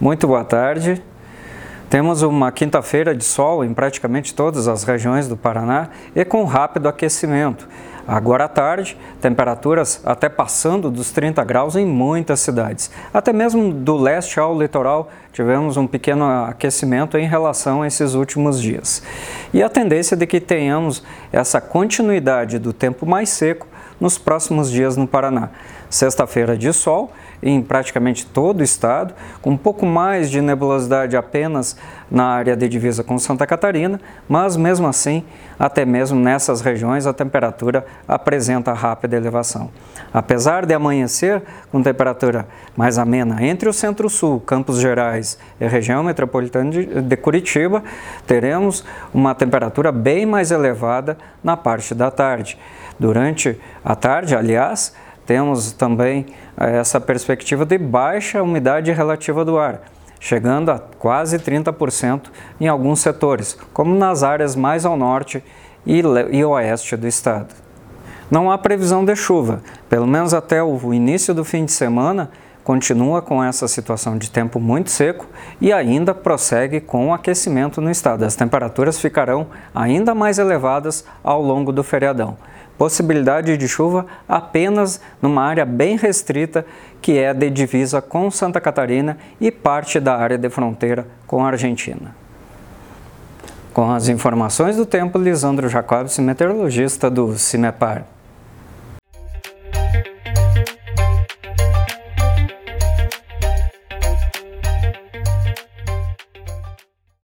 Muito boa tarde. Temos uma quinta-feira de sol em praticamente todas as regiões do Paraná e com rápido aquecimento. Agora à tarde, temperaturas até passando dos 30 graus em muitas cidades. Até mesmo do leste ao litoral tivemos um pequeno aquecimento em relação a esses últimos dias. E a tendência de que tenhamos essa continuidade do tempo mais seco nos próximos dias no Paraná. Sexta-feira de sol em praticamente todo o estado, com um pouco mais de nebulosidade apenas na área de divisa com Santa Catarina, mas mesmo assim, até mesmo nessas regiões, a temperatura apresenta rápida elevação. Apesar de amanhecer com temperatura mais amena entre o centro-sul, Campos Gerais e região metropolitana de Curitiba, teremos uma temperatura bem mais elevada na parte da tarde. Durante a tarde, aliás, temos também eh, essa perspectiva de baixa umidade relativa do ar, chegando a quase 30% em alguns setores, como nas áreas mais ao norte e oeste do estado. Não há previsão de chuva, pelo menos até o início do fim de semana, continua com essa situação de tempo muito seco e ainda prossegue com o aquecimento no estado. As temperaturas ficarão ainda mais elevadas ao longo do feriadão possibilidade de chuva apenas numa área bem restrita que é de divisa com Santa Catarina e parte da área de fronteira com a Argentina. Com as informações do tempo, Lisandro Jacobs, meteorologista do CIMEPAR.